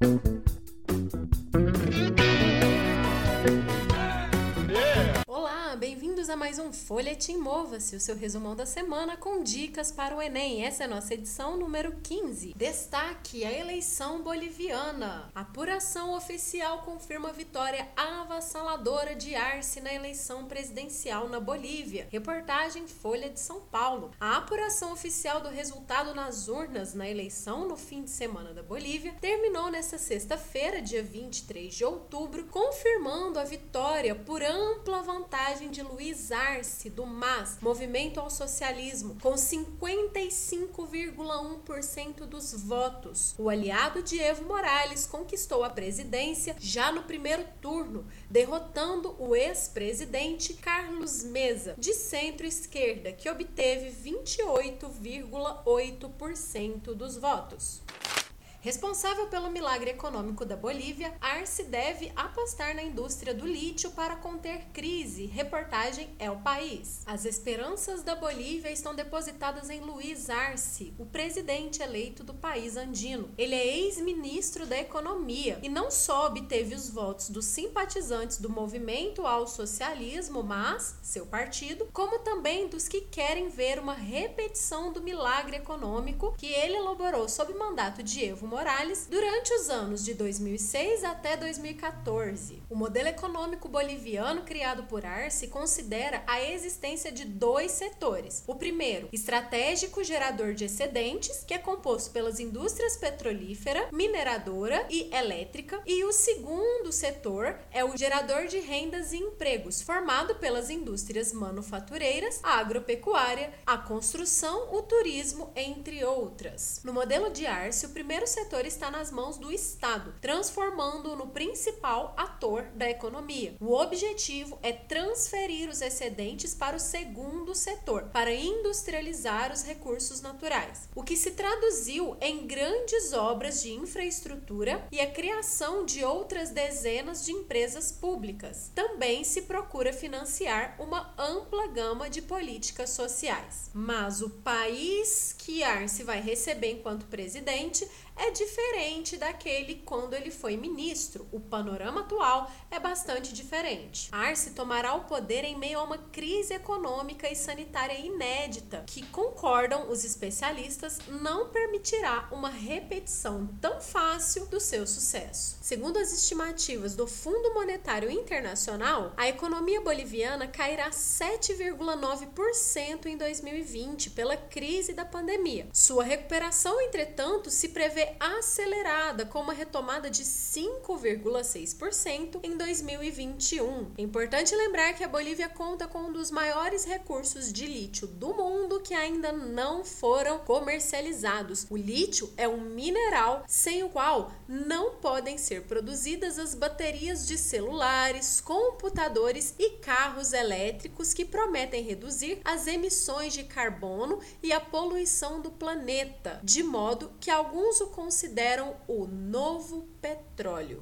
bem-vindos a mais um Folhetim Mova-se, o seu resumão da semana com dicas para o Enem. Essa é a nossa edição número 15. Destaque a eleição boliviana. A apuração oficial confirma a vitória avassaladora de Arce na eleição presidencial na Bolívia. Reportagem Folha de São Paulo. A apuração oficial do resultado nas urnas na eleição no fim de semana da Bolívia terminou nesta sexta-feira, dia 23 de outubro, confirmando a vitória por ampla vantagem de Luiz Arce, do MAS, Movimento ao Socialismo, com 55,1% dos votos. O aliado de Evo Morales conquistou a presidência já no primeiro turno, derrotando o ex-presidente Carlos Mesa, de centro-esquerda, que obteve 28,8% dos votos. Responsável pelo milagre econômico da Bolívia, Arce deve apostar na indústria do lítio para conter crise. Reportagem é o país. As esperanças da Bolívia estão depositadas em Luiz Arce, o presidente eleito do país andino. Ele é ex-ministro da Economia e não só obteve os votos dos simpatizantes do movimento ao socialismo, mas seu partido, como também dos que querem ver uma repetição do milagre econômico que ele elaborou sob mandato de Evo Morales durante os anos de 2006 até 2014. O modelo econômico boliviano criado por Arce considera a existência de dois setores. O primeiro, estratégico gerador de excedentes, que é composto pelas indústrias petrolífera, mineradora e elétrica, e o segundo setor é o gerador de rendas e empregos, formado pelas indústrias manufatureiras, a agropecuária, a construção, o turismo, entre outras. No modelo de Arce, o primeiro setor setor está nas mãos do Estado, transformando-o no principal ator da economia. O objetivo é transferir os excedentes para o segundo setor, para industrializar os recursos naturais, o que se traduziu em grandes obras de infraestrutura e a criação de outras dezenas de empresas públicas. Também se procura financiar uma ampla gama de políticas sociais. Mas o país que Arce vai receber enquanto presidente é diferente daquele quando ele foi ministro. O panorama atual é bastante diferente. Arce tomará o poder em meio a uma crise econômica e sanitária inédita, que concordam os especialistas não permitirá uma repetição tão fácil do seu sucesso. Segundo as estimativas do Fundo Monetário Internacional, a economia boliviana cairá 7,9% em 2020 pela crise da pandemia. Sua recuperação, entretanto, se prevê acelerada, com uma retomada de 5,6% em 2021. É importante lembrar que a Bolívia conta com um dos maiores recursos de lítio do mundo que ainda não foram comercializados. O lítio é um mineral sem o qual não podem ser produzidas as baterias de celulares, computadores e carros elétricos que prometem reduzir as emissões de carbono e a poluição do planeta, de modo que alguns o consideram o novo petróleo.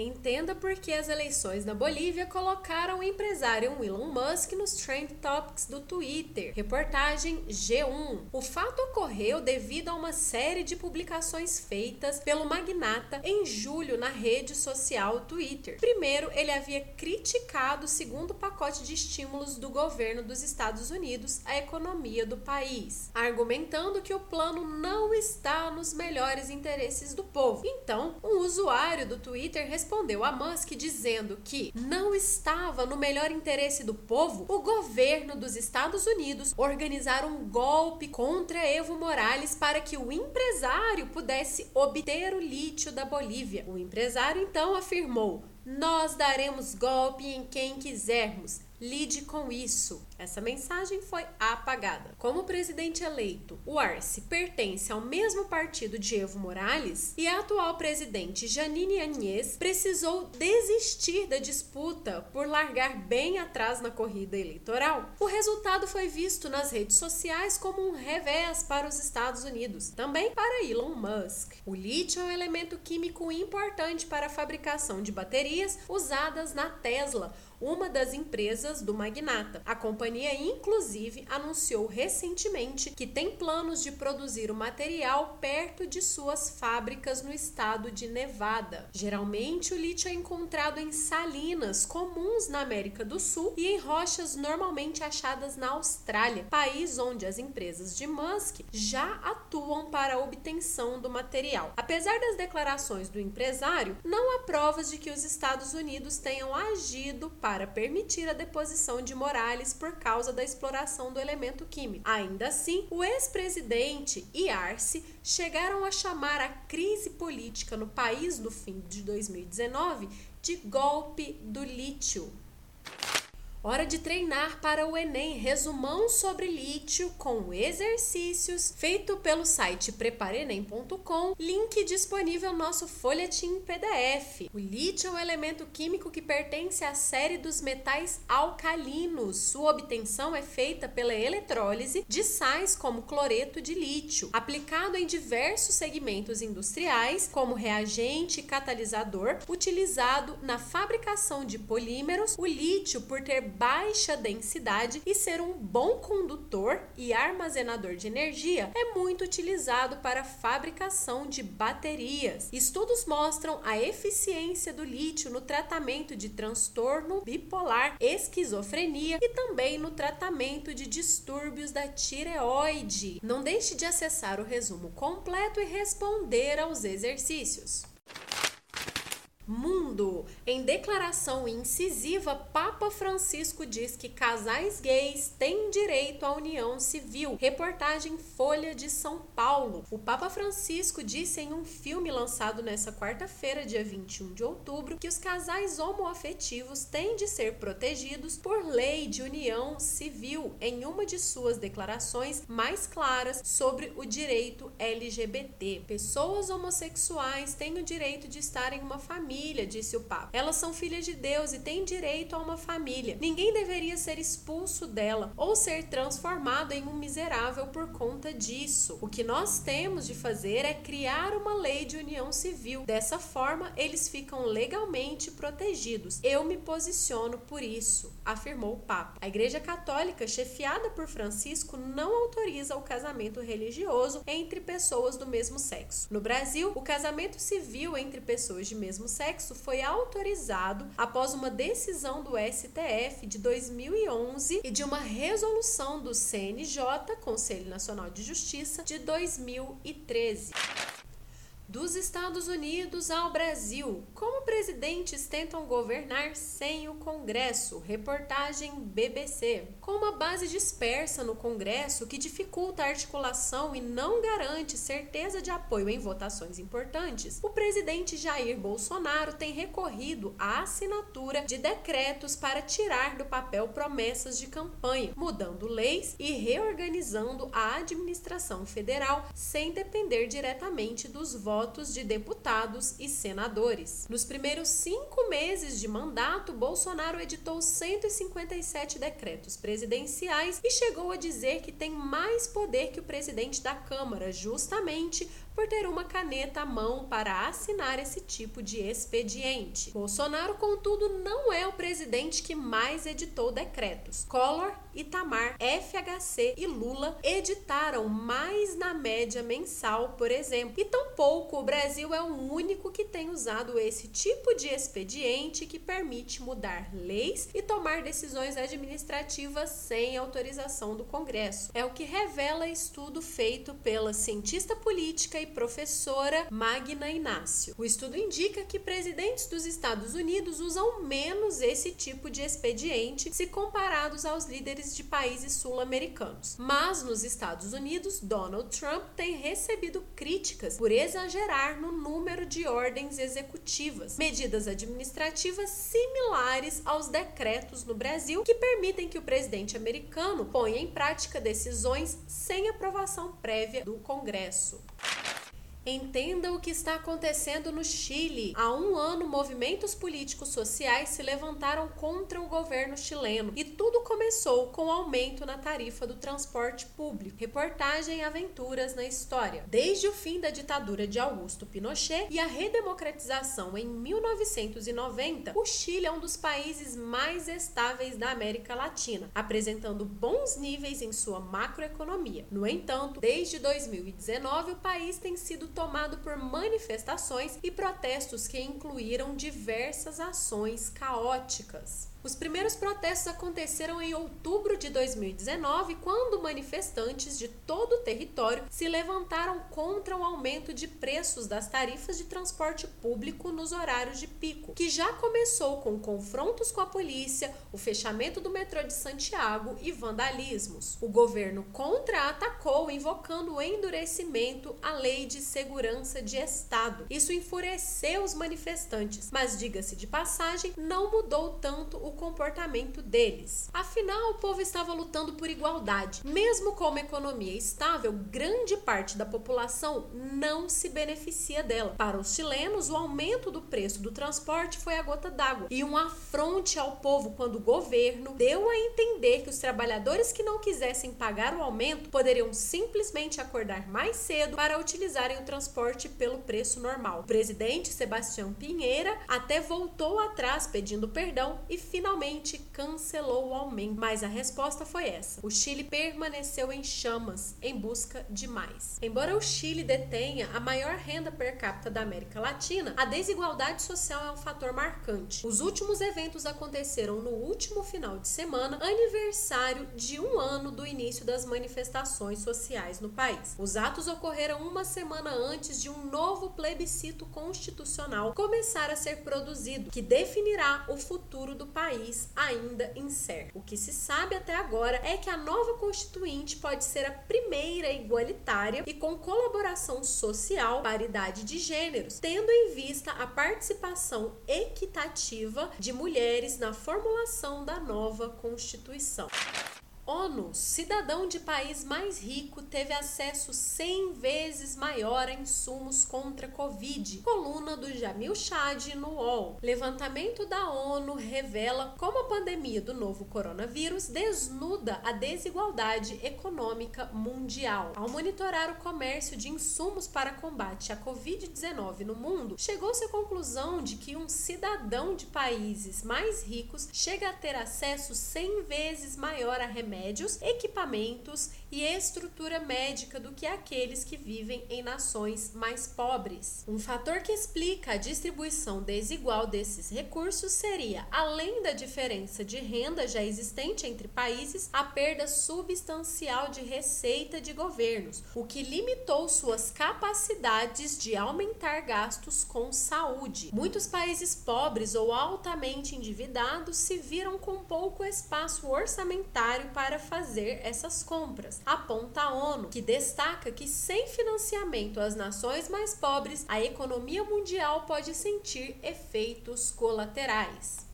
Entenda por que as eleições na Bolívia colocaram o empresário Elon Musk nos Trend Topics do Twitter. Reportagem G1. O fato ocorreu devido a uma série de publicações feitas pelo magnata em julho na rede social Twitter. Primeiro, ele havia criticado o segundo pacote de estímulos do governo dos Estados Unidos à economia do país, argumentando que o plano não está nos melhores interesses do povo. Então, um usuário do Twitter respondeu respondeu a Musk dizendo que não estava no melhor interesse do povo o governo dos Estados Unidos organizar um golpe contra Evo Morales para que o empresário pudesse obter o lítio da Bolívia. O empresário então afirmou: Nós daremos golpe em quem quisermos Lide com isso. Essa mensagem foi apagada. Como presidente eleito, o Arce pertence ao mesmo partido de Evo Morales e a atual presidente Janine Agnès precisou desistir da disputa por largar bem atrás na corrida eleitoral. O resultado foi visto nas redes sociais como um revés para os Estados Unidos, também para Elon Musk. O lítio é um elemento químico importante para a fabricação de baterias usadas na Tesla uma das empresas do magnata. A companhia companhia, inclusive, anunciou recentemente que tem planos de produzir o material perto de suas fábricas no estado de Nevada. Geralmente, o lítio é encontrado em salinas comuns na América do Sul e em rochas normalmente achadas na Austrália, país onde as empresas de Musk já atuam para a obtenção do material. Apesar das declarações do empresário, não há provas de que os Estados Unidos tenham agido para permitir a deposição de Morales por causa da exploração do elemento químico. Ainda assim, o ex-presidente e Arce chegaram a chamar a crise política no país no fim de 2019 de golpe do lítio. Hora de treinar para o Enem. Resumão sobre lítio com exercícios feito pelo site preparenem.com. Link disponível no nosso folhetim PDF. O lítio é um elemento químico que pertence à série dos metais alcalinos. Sua obtenção é feita pela eletrólise de sais como cloreto de lítio, aplicado em diversos segmentos industriais, como reagente e catalisador, utilizado na fabricação de polímeros. O lítio, por ter baixa densidade e ser um bom condutor e armazenador de energia, é muito utilizado para a fabricação de baterias. Estudos mostram a eficiência do lítio no tratamento de transtorno bipolar, esquizofrenia e também no tratamento de distúrbios da tireoide. Não deixe de acessar o resumo completo e responder aos exercícios. Mundo. Em declaração incisiva, Papa Francisco diz que casais gays têm direito à união civil. Reportagem Folha de São Paulo. O Papa Francisco disse em um filme lançado nesta quarta-feira, dia 21 de outubro, que os casais homoafetivos têm de ser protegidos por lei de união civil, em uma de suas declarações mais claras sobre o direito LGBT. Pessoas homossexuais têm o direito de estar em uma família família, disse o Papa. Elas são filhas de Deus e têm direito a uma família. Ninguém deveria ser expulso dela ou ser transformado em um miserável por conta disso. O que nós temos de fazer é criar uma lei de união civil. Dessa forma, eles ficam legalmente protegidos. Eu me posiciono por isso, afirmou o Papa. A Igreja Católica, chefiada por Francisco, não autoriza o casamento religioso entre pessoas do mesmo sexo. No Brasil, o casamento civil entre pessoas de mesmo sexo sexo foi autorizado após uma decisão do STF de 2011 e de uma resolução do CNJ, Conselho Nacional de Justiça, de 2013 dos Estados Unidos ao Brasil. Como presidentes tentam governar sem o Congresso? Reportagem BBC. Com uma base dispersa no Congresso que dificulta a articulação e não garante certeza de apoio em votações importantes, o presidente Jair Bolsonaro tem recorrido à assinatura de decretos para tirar do papel promessas de campanha, mudando leis e reorganizando a administração federal sem depender diretamente dos votos votos de deputados e senadores. Nos primeiros cinco meses de mandato, Bolsonaro editou 157 decretos presidenciais e chegou a dizer que tem mais poder que o presidente da Câmara, justamente por ter uma caneta à mão para assinar esse tipo de expediente. Bolsonaro, contudo, não é o presidente que mais editou decretos. Collor, Itamar, FHC e Lula editaram mais na média mensal, por exemplo. E tampouco o Brasil é o único que tem usado esse tipo de expediente que permite mudar leis e tomar decisões administrativas sem autorização do Congresso. É o que revela estudo feito pela cientista política e professora Magna Inácio. O estudo indica que presidentes dos Estados Unidos usam menos esse tipo de expediente se comparados aos líderes de países sul-americanos. Mas nos Estados Unidos, Donald Trump tem recebido críticas por exagerar no número de ordens executivas, medidas administrativas similares aos decretos no Brasil que permitem que o presidente americano ponha em prática decisões sem aprovação prévia do Congresso. Entenda o que está acontecendo no Chile. Há um ano, movimentos políticos sociais se levantaram contra o governo chileno e tudo começou com o aumento na tarifa do transporte público. Reportagem Aventuras na História. Desde o fim da ditadura de Augusto Pinochet e a redemocratização em 1990, o Chile é um dos países mais estáveis da América Latina, apresentando bons níveis em sua macroeconomia. No entanto, desde 2019, o país tem sido tomado por manifestações e protestos que incluíram diversas ações caóticas. Os primeiros protestos aconteceram em outubro de 2019, quando manifestantes de todo o território se levantaram contra o aumento de preços das tarifas de transporte público nos horários de pico, que já começou com confrontos com a polícia, o fechamento do metrô de Santiago e vandalismos. O governo contra-atacou, invocando o endurecimento à Lei de Segurança de Estado. Isso enfureceu os manifestantes, mas diga-se de passagem, não mudou tanto o o comportamento deles. Afinal, o povo estava lutando por igualdade. Mesmo com uma economia estável, grande parte da população não se beneficia dela. Para os chilenos, o aumento do preço do transporte foi a gota d'água e um afronte ao povo quando o governo deu a entender que os trabalhadores que não quisessem pagar o aumento poderiam simplesmente acordar mais cedo para utilizarem o transporte pelo preço normal. O presidente Sebastião Pinheira até voltou atrás pedindo perdão e finalmente cancelou o aumento, mas a resposta foi essa. O Chile permaneceu em chamas em busca de mais. Embora o Chile detenha a maior renda per capita da América Latina, a desigualdade social é um fator marcante. Os últimos eventos aconteceram no último final de semana, aniversário de um ano do início das manifestações sociais no país. Os atos ocorreram uma semana antes de um novo plebiscito constitucional começar a ser produzido, que definirá o futuro do país país ainda incerto. O que se sabe até agora é que a nova Constituinte pode ser a primeira igualitária e com colaboração social, paridade de gêneros, tendo em vista a participação equitativa de mulheres na formulação da nova Constituição. ONU, cidadão de país mais rico, teve acesso 100 vezes maior a insumos contra Covid. Coluna do Jamil Chad no UOL. Levantamento da ONU revela como a pandemia do novo coronavírus desnuda a desigualdade econômica mundial. Ao monitorar o comércio de insumos para combate à Covid-19 no mundo, chegou-se à conclusão de que um cidadão de países mais ricos chega a ter acesso 100 vezes maior a remédios remédios, equipamentos e estrutura médica do que aqueles que vivem em nações mais pobres. Um fator que explica a distribuição desigual desses recursos seria, além da diferença de renda já existente entre países, a perda substancial de receita de governos, o que limitou suas capacidades de aumentar gastos com saúde. Muitos países pobres ou altamente endividados se viram com pouco espaço orçamentário para fazer essas compras, aponta a ONU, que destaca que sem financiamento às nações mais pobres, a economia mundial pode sentir efeitos colaterais.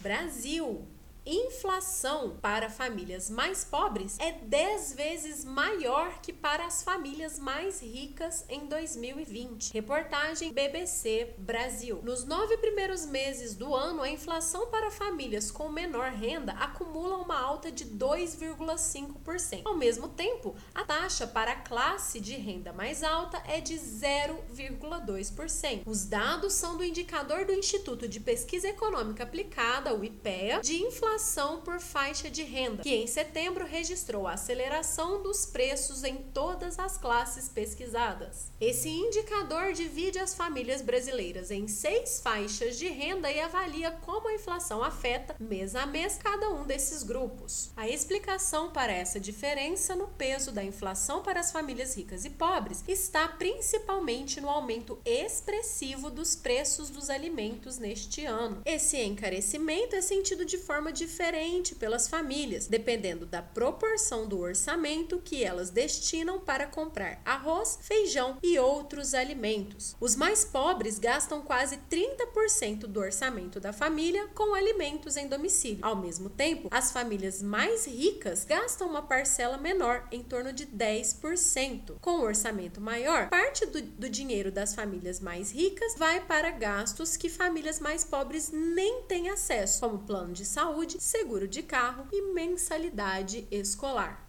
Brasil inflação para famílias mais pobres é 10 vezes maior que para as famílias mais ricas em 2020. Reportagem BBC Brasil. Nos nove primeiros meses do ano, a inflação para famílias com menor renda acumula uma alta de 2,5%. Ao mesmo tempo, a taxa para a classe de renda mais alta é de 0,2%. Os dados são do indicador do Instituto de Pesquisa Econômica Aplicada, o IPEA, de inflação inflação por faixa de renda, que em setembro registrou a aceleração dos preços em todas as classes pesquisadas. Esse indicador divide as famílias brasileiras em seis faixas de renda e avalia como a inflação afeta, mês a mês, cada um desses grupos. A explicação para essa diferença no peso da inflação para as famílias ricas e pobres está principalmente no aumento expressivo dos preços dos alimentos neste ano. Esse encarecimento é sentido de forma diferente diferente pelas famílias, dependendo da proporção do orçamento que elas destinam para comprar arroz, feijão e outros alimentos. Os mais pobres gastam quase 30% do orçamento da família com alimentos em domicílio. Ao mesmo tempo, as famílias mais ricas gastam uma parcela menor, em torno de 10%. Com o orçamento maior, parte do, do dinheiro das famílias mais ricas vai para gastos que famílias mais pobres nem têm acesso, como plano de saúde, seguro de carro e mensalidade escolar.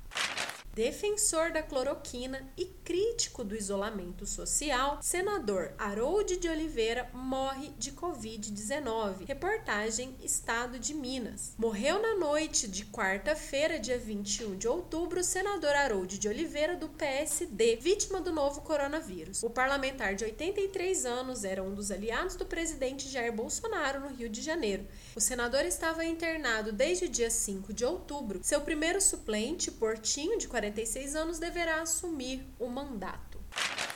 Defensor da cloroquina e crítico do isolamento social, senador Harold de Oliveira morre de Covid-19. Reportagem Estado de Minas. Morreu na noite de quarta-feira, dia 21 de outubro, o senador Harold de Oliveira, do PSD, vítima do novo coronavírus. O parlamentar de 83 anos era um dos aliados do presidente Jair Bolsonaro no Rio de Janeiro. O senador estava internado desde o dia 5 de outubro. Seu primeiro suplente, Portinho, de 46 anos, deverá assumir uma mandato.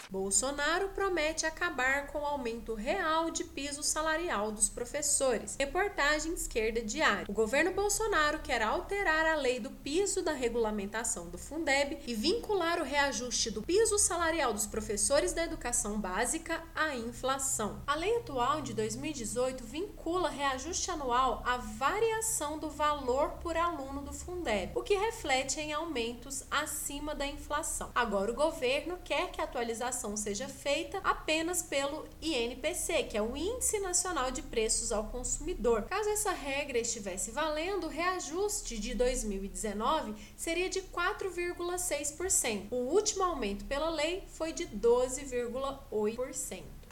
Bolsonaro promete acabar com o aumento real de piso salarial dos professores. Reportagem Esquerda Diária. O governo Bolsonaro quer alterar a lei do piso da regulamentação do Fundeb e vincular o reajuste do piso salarial dos professores da educação básica à inflação. A lei atual de 2018 vincula reajuste anual à variação do valor por aluno do Fundeb, o que reflete em aumentos acima da inflação. Agora o governo quer que a atualização seja feita apenas pelo INPC, que é o Índice Nacional de Preços ao Consumidor. Caso essa regra estivesse valendo, o reajuste de 2019 seria de 4,6%. O último aumento pela lei foi de 12,8%.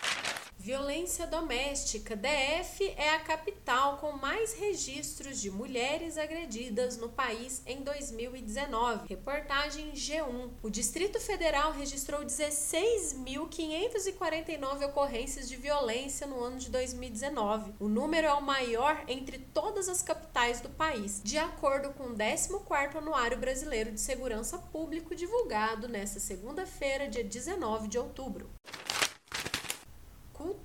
Violência doméstica. DF é a capital com mais registros de mulheres agredidas no país em 2019. Reportagem G1. O Distrito Federal registrou 16.549 ocorrências de violência no ano de 2019. O número é o maior entre todas as capitais do país, de acordo com o 14º Anuário Brasileiro de Segurança Público divulgado nesta segunda-feira, dia 19 de outubro.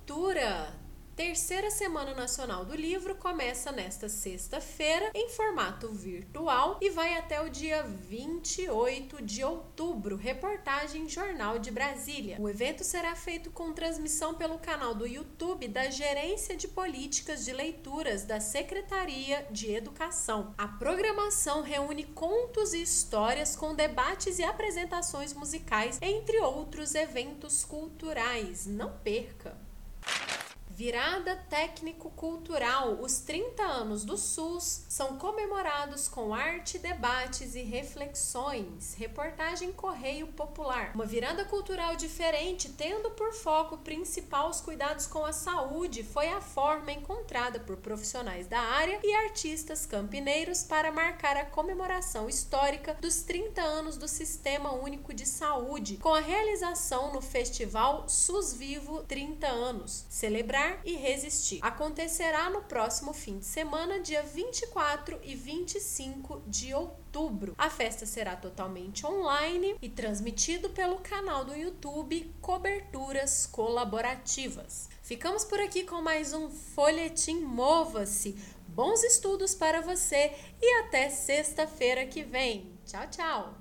Cultura. Terceira Semana Nacional do Livro começa nesta sexta-feira em formato virtual e vai até o dia 28 de outubro. Reportagem Jornal de Brasília. O evento será feito com transmissão pelo canal do YouTube da Gerência de Políticas de Leituras da Secretaria de Educação. A programação reúne contos e histórias com debates e apresentações musicais, entre outros eventos culturais. Não perca! Virada técnico-cultural. Os 30 anos do SUS são comemorados com arte, debates e reflexões. Reportagem Correio Popular. Uma virada cultural diferente, tendo por foco principal os cuidados com a saúde, foi a forma encontrada por profissionais da área e artistas campineiros para marcar a comemoração histórica dos 30 anos do Sistema Único de Saúde, com a realização no Festival SUS Vivo 30 anos. Celebrar e Resistir. Acontecerá no próximo fim de semana, dia 24 e 25 de outubro. A festa será totalmente online e transmitido pelo canal do YouTube Coberturas Colaborativas. Ficamos por aqui com mais um Folhetim Mova-se. Bons estudos para você e até sexta-feira que vem. Tchau, tchau!